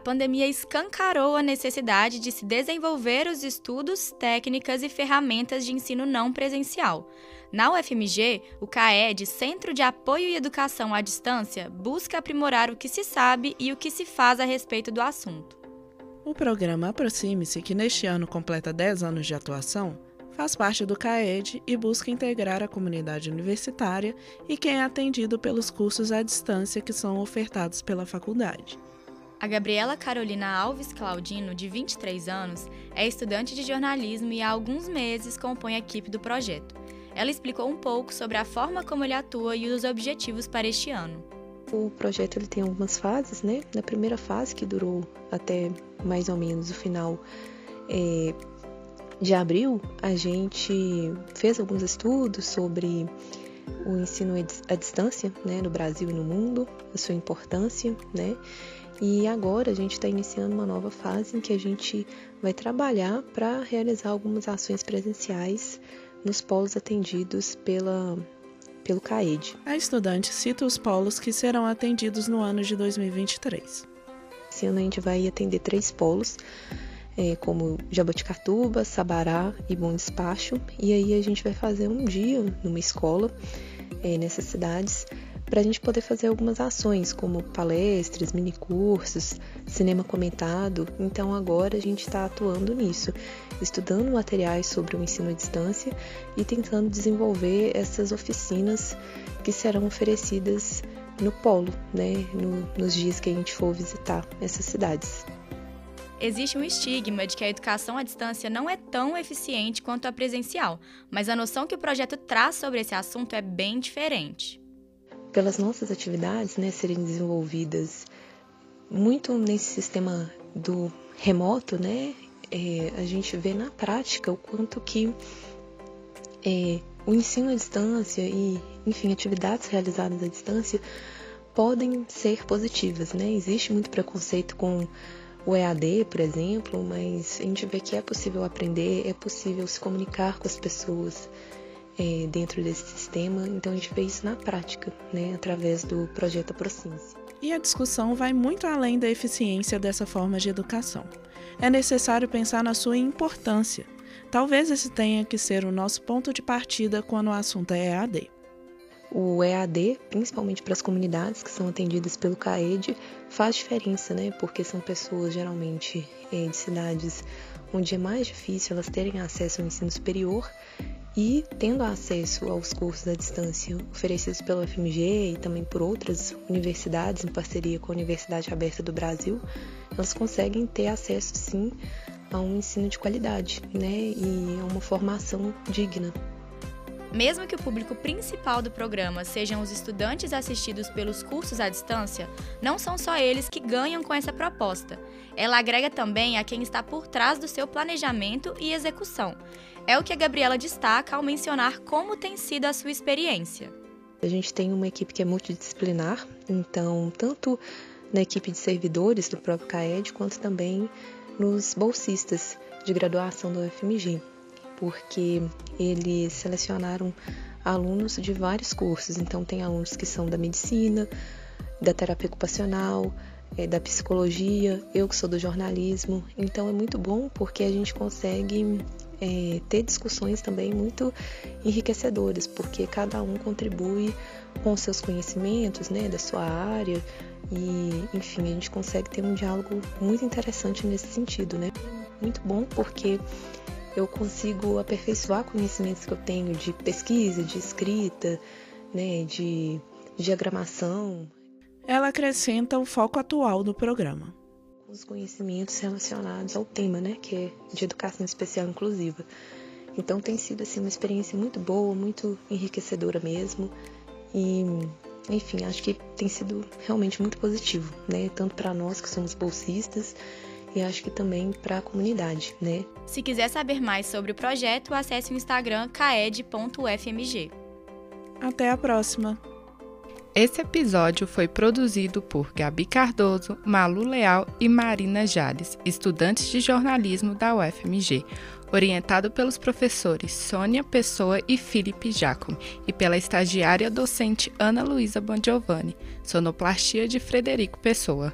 pandemia escancarou a necessidade de se desenvolver os estudos, técnicas e ferramentas de ensino não presencial. Na UFMG, o CAED, Centro de Apoio e Educação à Distância, busca aprimorar o que se sabe e o que se faz a respeito do assunto. O programa Aproxime-se, que neste ano completa 10 anos de atuação, faz parte do CAED e busca integrar a comunidade universitária e quem é atendido pelos cursos à distância que são ofertados pela faculdade. A Gabriela Carolina Alves Claudino, de 23 anos, é estudante de jornalismo e há alguns meses compõe a equipe do projeto. Ela explicou um pouco sobre a forma como ele atua e os objetivos para este ano. O projeto ele tem algumas fases, né? Na primeira fase, que durou até mais ou menos o final é, de abril, a gente fez alguns estudos sobre o ensino à distância né, no Brasil e no mundo, a sua importância, né? E agora a gente está iniciando uma nova fase em que a gente vai trabalhar para realizar algumas ações presenciais nos polos atendidos pela, pelo CAED. A estudante cita os polos que serão atendidos no ano de 2023. Esse ano a gente vai atender três polos é, como Jaboticatuba, Sabará e Bom Despacho. E aí a gente vai fazer um dia numa escola é, nessas cidades para a gente poder fazer algumas ações, como palestras, minicursos, cinema comentado. Então agora a gente está atuando nisso, estudando materiais sobre o ensino à distância e tentando desenvolver essas oficinas que serão oferecidas no polo, né, no, nos dias que a gente for visitar essas cidades existe um estigma de que a educação à distância não é tão eficiente quanto a presencial, mas a noção que o projeto traz sobre esse assunto é bem diferente. Pelas nossas atividades né, serem desenvolvidas muito nesse sistema do remoto, né, é, a gente vê na prática o quanto que é, o ensino à distância e, enfim, atividades realizadas à distância podem ser positivas, né? Existe muito preconceito com o EAD, por exemplo, mas a gente vê que é possível aprender, é possível se comunicar com as pessoas é, dentro desse sistema. Então a gente vê isso na prática, né, através do projeto Aproxime-se. E a discussão vai muito além da eficiência dessa forma de educação. É necessário pensar na sua importância. Talvez esse tenha que ser o nosso ponto de partida quando o assunto é EAD. O EAD, principalmente para as comunidades que são atendidas pelo CAED, faz diferença, né? Porque são pessoas geralmente é, de cidades onde é mais difícil elas terem acesso ao ensino superior e tendo acesso aos cursos à distância oferecidos pela UFMG e também por outras universidades em parceria com a Universidade Aberta do Brasil, elas conseguem ter acesso sim a um ensino de qualidade, né? E a uma formação digna mesmo que o público principal do programa sejam os estudantes assistidos pelos cursos à distância, não são só eles que ganham com essa proposta. Ela agrega também a quem está por trás do seu planejamento e execução. É o que a Gabriela destaca ao mencionar como tem sido a sua experiência. A gente tem uma equipe que é multidisciplinar, então, tanto na equipe de servidores do próprio CAED, quanto também nos bolsistas de graduação da UFMG porque eles selecionaram alunos de vários cursos. Então, tem alunos que são da medicina, da terapia ocupacional, é, da psicologia, eu que sou do jornalismo. Então, é muito bom porque a gente consegue é, ter discussões também muito enriquecedoras, porque cada um contribui com seus conhecimentos, né, da sua área. E, enfim, a gente consegue ter um diálogo muito interessante nesse sentido, né? Muito bom porque eu consigo aperfeiçoar conhecimentos que eu tenho de pesquisa, de escrita, né, de diagramação. Ela acrescenta o foco atual do programa. Os conhecimentos relacionados ao tema, né, que é de educação especial inclusiva. Então tem sido assim uma experiência muito boa, muito enriquecedora mesmo. E enfim, acho que tem sido realmente muito positivo, né, tanto para nós que somos bolsistas, e acho que também para a comunidade, né? Se quiser saber mais sobre o projeto, acesse o Instagram caed.ufmg. Até a próxima! Esse episódio foi produzido por Gabi Cardoso, Malu Leal e Marina Jales, estudantes de jornalismo da UFMG, orientado pelos professores Sônia Pessoa e Felipe Jacome e pela estagiária docente Ana Luísa Bongiovanni, sonoplastia de Frederico Pessoa.